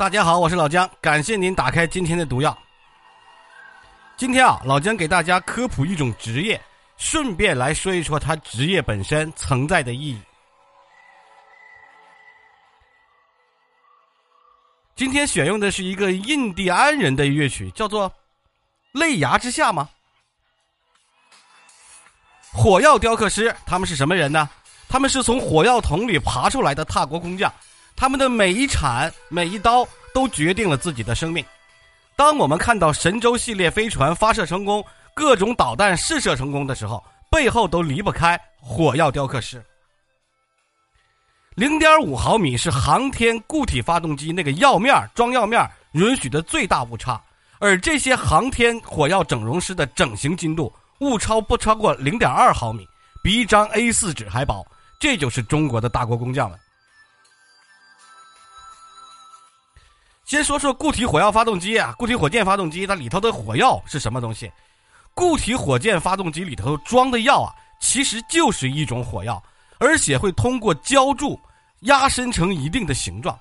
大家好，我是老姜，感谢您打开今天的毒药。今天啊，老姜给大家科普一种职业，顺便来说一说它职业本身存在的意义。今天选用的是一个印第安人的乐曲，叫做《泪崖之下》吗？火药雕刻师，他们是什么人呢？他们是从火药桶里爬出来的踏国工匠，他们的每一铲、每一刀都决定了自己的生命。当我们看到神舟系列飞船发射成功，各种导弹试射成功的时候，背后都离不开火药雕刻师。零点五毫米是航天固体发动机那个药面装药面允许的最大误差，而这些航天火药整容师的整形精度。误超不超过零点二毫米，比一张 A 四纸还薄，这就是中国的大国工匠了。先说说固体火药发动机啊，固体火箭发动机它里头的火药是什么东西？固体火箭发动机里头装的药啊，其实就是一种火药，而且会通过浇筑压伸成一定的形状。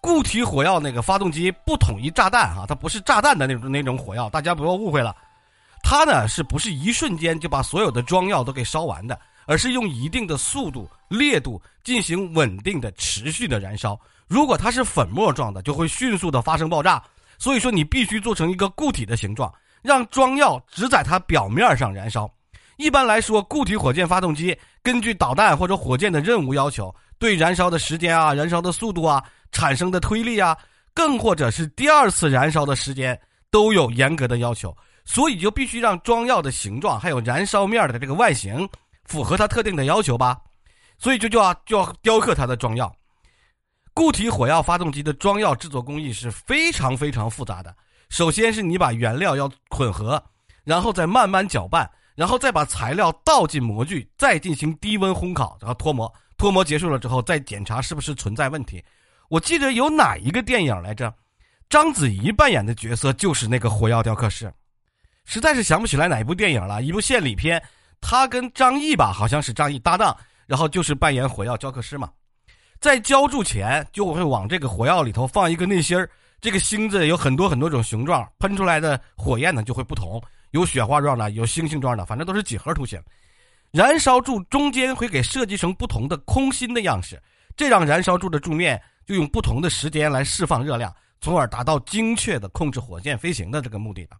固体火药那个发动机不统一炸弹哈，它不是炸弹的那种那种火药，大家不要误会了。它呢是不是一瞬间就把所有的装药都给烧完的？而是用一定的速度、烈度进行稳定的、持续的燃烧。如果它是粉末状的，就会迅速的发生爆炸。所以说，你必须做成一个固体的形状，让装药只在它表面上燃烧。一般来说，固体火箭发动机根据导弹或者火箭的任务要求，对燃烧的时间啊、燃烧的速度啊、产生的推力啊，更或者是第二次燃烧的时间，都有严格的要求。所以就必须让装药的形状还有燃烧面的这个外形符合它特定的要求吧，所以就就要就要雕刻它的装药。固体火药发动机的装药制作工艺是非常非常复杂的。首先是你把原料要混合，然后再慢慢搅拌，然后再把材料倒进模具，再进行低温烘烤，然后脱模。脱模结束了之后，再检查是不是存在问题。我记得有哪一个电影来着？章子怡扮演的角色就是那个火药雕刻师。实在是想不起来哪一部电影了，一部献礼片，他跟张译吧，好像是张译搭档，然后就是扮演火药雕刻师嘛，在浇筑前就会往这个火药里头放一个内芯儿，这个芯子有很多很多种形状，喷出来的火焰呢就会不同，有雪花状的，有星星状的，反正都是几何图形。燃烧柱中间会给设计成不同的空心的样式，这让燃烧柱的柱面就用不同的时间来释放热量，从而达到精确的控制火箭飞行的这个目的了。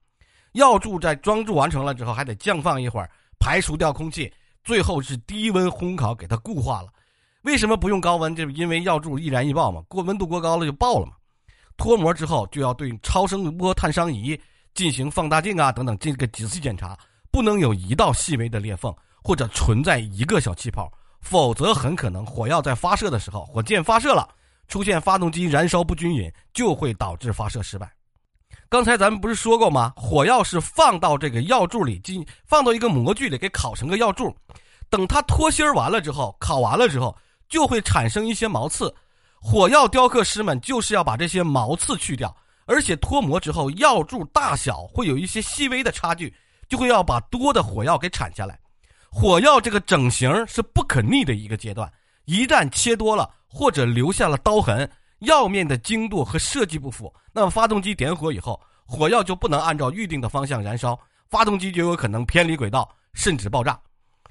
药柱在装筑完成了之后，还得降放一会儿，排除掉空气，最后是低温烘烤给它固化了。为什么不用高温？就是因为药柱易燃易爆嘛，过温度过高了就爆了嘛。脱模之后就要对超声波探伤仪进行放大镜啊等等这个仔细检查，不能有一道细微的裂缝或者存在一个小气泡，否则很可能火药在发射的时候，火箭发射了，出现发动机燃烧不均匀，就会导致发射失败。刚才咱们不是说过吗？火药是放到这个药柱里进，放到一个模具里给烤成个药柱，等它脱芯儿完了之后，烤完了之后就会产生一些毛刺。火药雕刻师们就是要把这些毛刺去掉，而且脱模之后药柱大小会有一些细微的差距，就会要把多的火药给铲下来。火药这个整形是不可逆的一个阶段，一旦切多了或者留下了刀痕。药面的精度和设计不符，那么发动机点火以后，火药就不能按照预定的方向燃烧，发动机就有可能偏离轨道，甚至爆炸。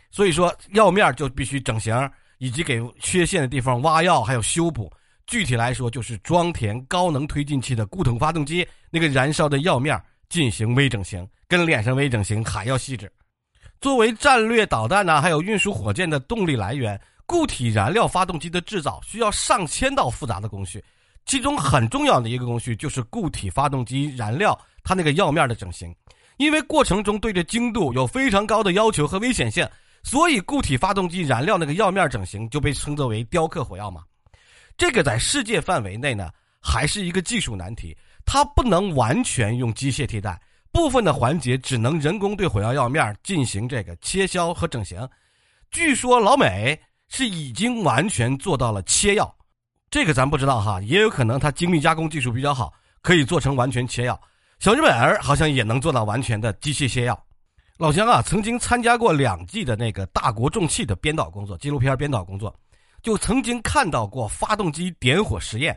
所以说，药面就必须整形，以及给缺陷的地方挖药，还有修补。具体来说，就是装填高能推进器的固统发动机那个燃烧的药面进行微整形，跟脸上微整形还要细致。作为战略导弹呢，还有运输火箭的动力来源。固体燃料发动机的制造需要上千道复杂的工序，其中很重要的一个工序就是固体发动机燃料它那个药面的整形。因为过程中对这精度有非常高的要求和危险性，所以固体发动机燃料那个药面整形就被称作为雕刻火药嘛。这个在世界范围内呢，还是一个技术难题，它不能完全用机械替代，部分的环节只能人工对火药药面进行这个切削和整形。据说老美。是已经完全做到了切药，这个咱不知道哈，也有可能它精密加工技术比较好，可以做成完全切药。小日本儿好像也能做到完全的机械切药。老乡啊，曾经参加过两季的那个大国重器的编导工作，纪录片编导工作，就曾经看到过发动机点火实验。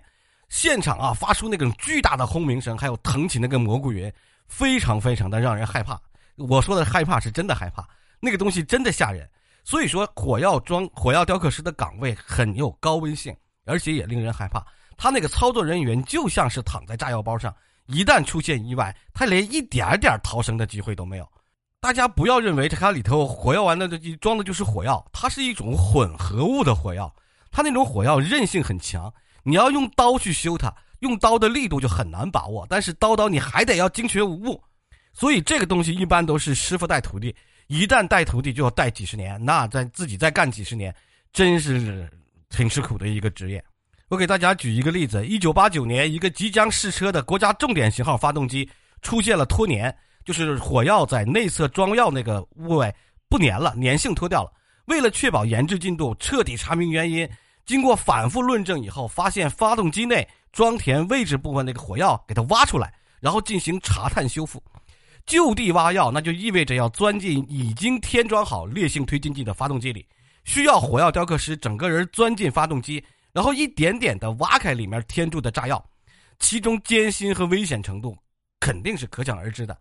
现场啊发出那种巨大的轰鸣声，还有腾起那个蘑菇云，非常非常的让人害怕。我说的害怕是真的害怕，那个东西真的吓人。所以说，火药装火药雕刻师的岗位很有高危性，而且也令人害怕。他那个操作人员就像是躺在炸药包上，一旦出现意外，他连一点点逃生的机会都没有。大家不要认为它里头火药丸的装的就是火药，它是一种混合物的火药。它那种火药韧性很强，你要用刀去修它，用刀的力度就很难把握。但是刀刀你还得要精确无误，所以这个东西一般都是师傅带徒弟，一旦带徒弟就要带几十年，那再自己再干几十年，真是挺吃苦的一个职业。我给大家举一个例子：一九八九年，一个即将试车的国家重点型号发动机出现了脱年。就是火药在内侧装药那个部位不粘了，粘性脱掉了。为了确保研制进度，彻底查明原因，经过反复论证以后，发现发动机内装填位置部分那个火药给它挖出来，然后进行查探修复。就地挖药，那就意味着要钻进已经添装好烈性推进剂的发动机里，需要火药雕刻师整个人钻进发动机，然后一点点的挖开里面填住的炸药，其中艰辛和危险程度肯定是可想而知的。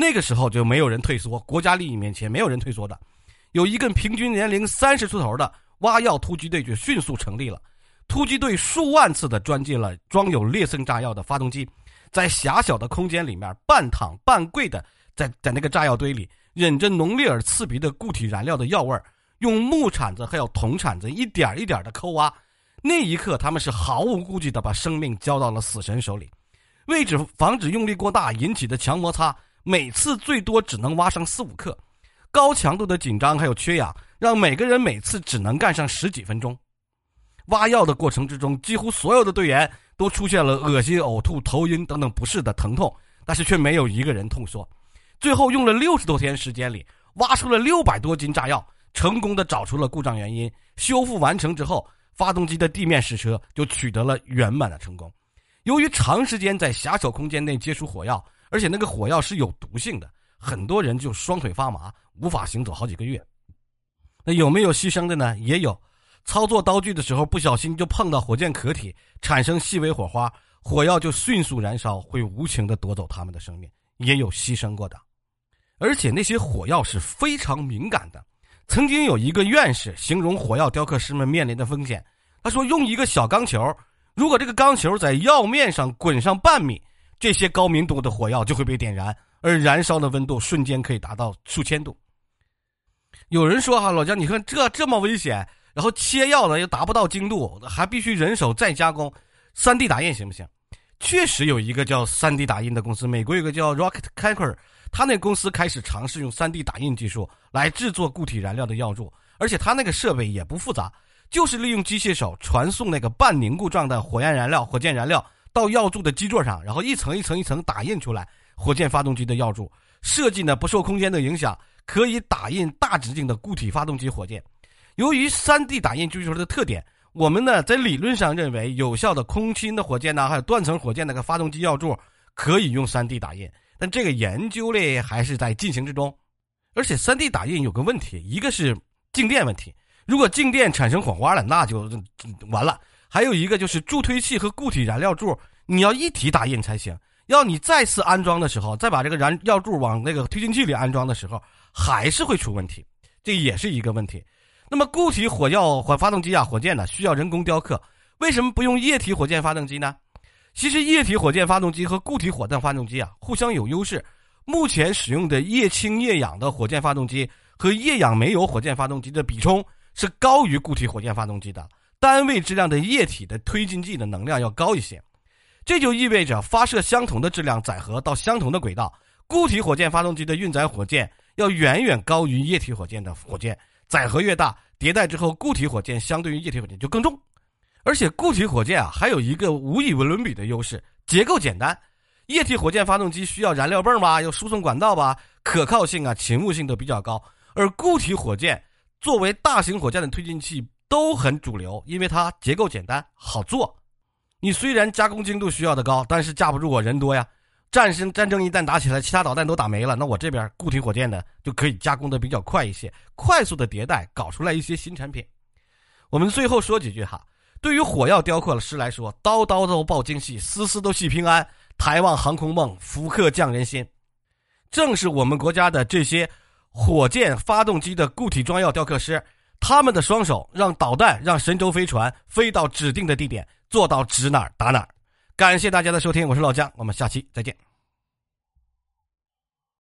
那个时候就没有人退缩，国家利益面前没有人退缩的。有一个平均年龄三十出头的挖药突击队就迅速成立了。突击队数万次的钻进了装有烈性炸药的发动机，在狭小的空间里面半躺半跪的在在那个炸药堆里，忍着浓烈而刺鼻的固体燃料的药味儿，用木铲子还有铜铲子一点一点的抠挖。那一刻，他们是毫无顾忌的把生命交到了死神手里。为止防止用力过大引起的强摩擦。每次最多只能挖上四五克，高强度的紧张还有缺氧，让每个人每次只能干上十几分钟。挖药的过程之中，几乎所有的队员都出现了恶心、呕吐、头晕等等不适的疼痛，但是却没有一个人痛说。最后用了六十多天时间里，挖出了六百多斤炸药，成功的找出了故障原因。修复完成之后，发动机的地面试车就取得了圆满的成功。由于长时间在狭小空间内接触火药。而且那个火药是有毒性的，很多人就双腿发麻，无法行走好几个月。那有没有牺牲的呢？也有，操作刀具的时候不小心就碰到火箭壳体，产生细微火花，火药就迅速燃烧，会无情的夺走他们的生命。也有牺牲过的，而且那些火药是非常敏感的。曾经有一个院士形容火药雕刻师们面临的风险，他说：“用一个小钢球，如果这个钢球在药面上滚上半米。”这些高明度的火药就会被点燃，而燃烧的温度瞬间可以达到数千度。有人说：“哈，老姜，你看这这么危险，然后切药呢又达不到精度，还必须人手再加工，三 D 打印行不行？”确实有一个叫三 D 打印的公司，美国有个叫 RocketCanker，他那公司开始尝试用三 D 打印技术来制作固体燃料的药柱，而且他那个设备也不复杂，就是利用机械手传送那个半凝固状的火焰燃料、火箭燃料。到药柱的基座上，然后一层一层一层打印出来火箭发动机的药柱。设计呢不受空间的影响，可以打印大直径的固体发动机火箭。由于 3D 打印技术的特点，我们呢在理论上认为有效的空心的火箭呢，还有断层火箭那个发动机药柱可以用 3D 打印。但这个研究嘞还是在进行之中。而且 3D 打印有个问题，一个是静电问题，如果静电产生火花了，那就完了。还有一个就是助推器和固体燃料柱，你要一体打印才行。要你再次安装的时候，再把这个燃料柱往那个推进器里安装的时候，还是会出问题，这也是一个问题。那么固体火药火发动机啊，火箭呢需要人工雕刻，为什么不用液体火箭发动机呢？其实液体火箭发动机和固体火箭发动机啊互相有优势。目前使用的液氢液氧的火箭发动机和液氧煤油火箭发动机的比冲是高于固体火箭发动机的。单位质量的液体的推进剂的能量要高一些，这就意味着发射相同的质量载荷到相同的轨道，固体火箭发动机的运载火箭要远远高于液体火箭的火箭，载荷越大，迭代之后固体火箭相对于液体火箭就更重。而且固体火箭啊还有一个无以伦比的优势，结构简单。液体火箭发动机需要燃料泵吧，要输送管道吧，可靠性啊、勤务性都比较高，而固体火箭作为大型火箭的推进器。都很主流，因为它结构简单，好做。你虽然加工精度需要的高，但是架不住我人多呀。战争战争一旦打起来，其他导弹都打没了，那我这边固体火箭呢就可以加工的比较快一些，快速的迭代，搞出来一些新产品。我们最后说几句哈，对于火药雕刻师来说，刀刀都爆精细，丝丝都系平安。抬望航空梦，福克匠人心。正是我们国家的这些火箭发动机的固体装药雕刻师，他们的双手让导弹、让神舟飞船飞到指定的地点，做到指哪儿打哪儿。感谢大家的收听，我是老姜，我们下期再见。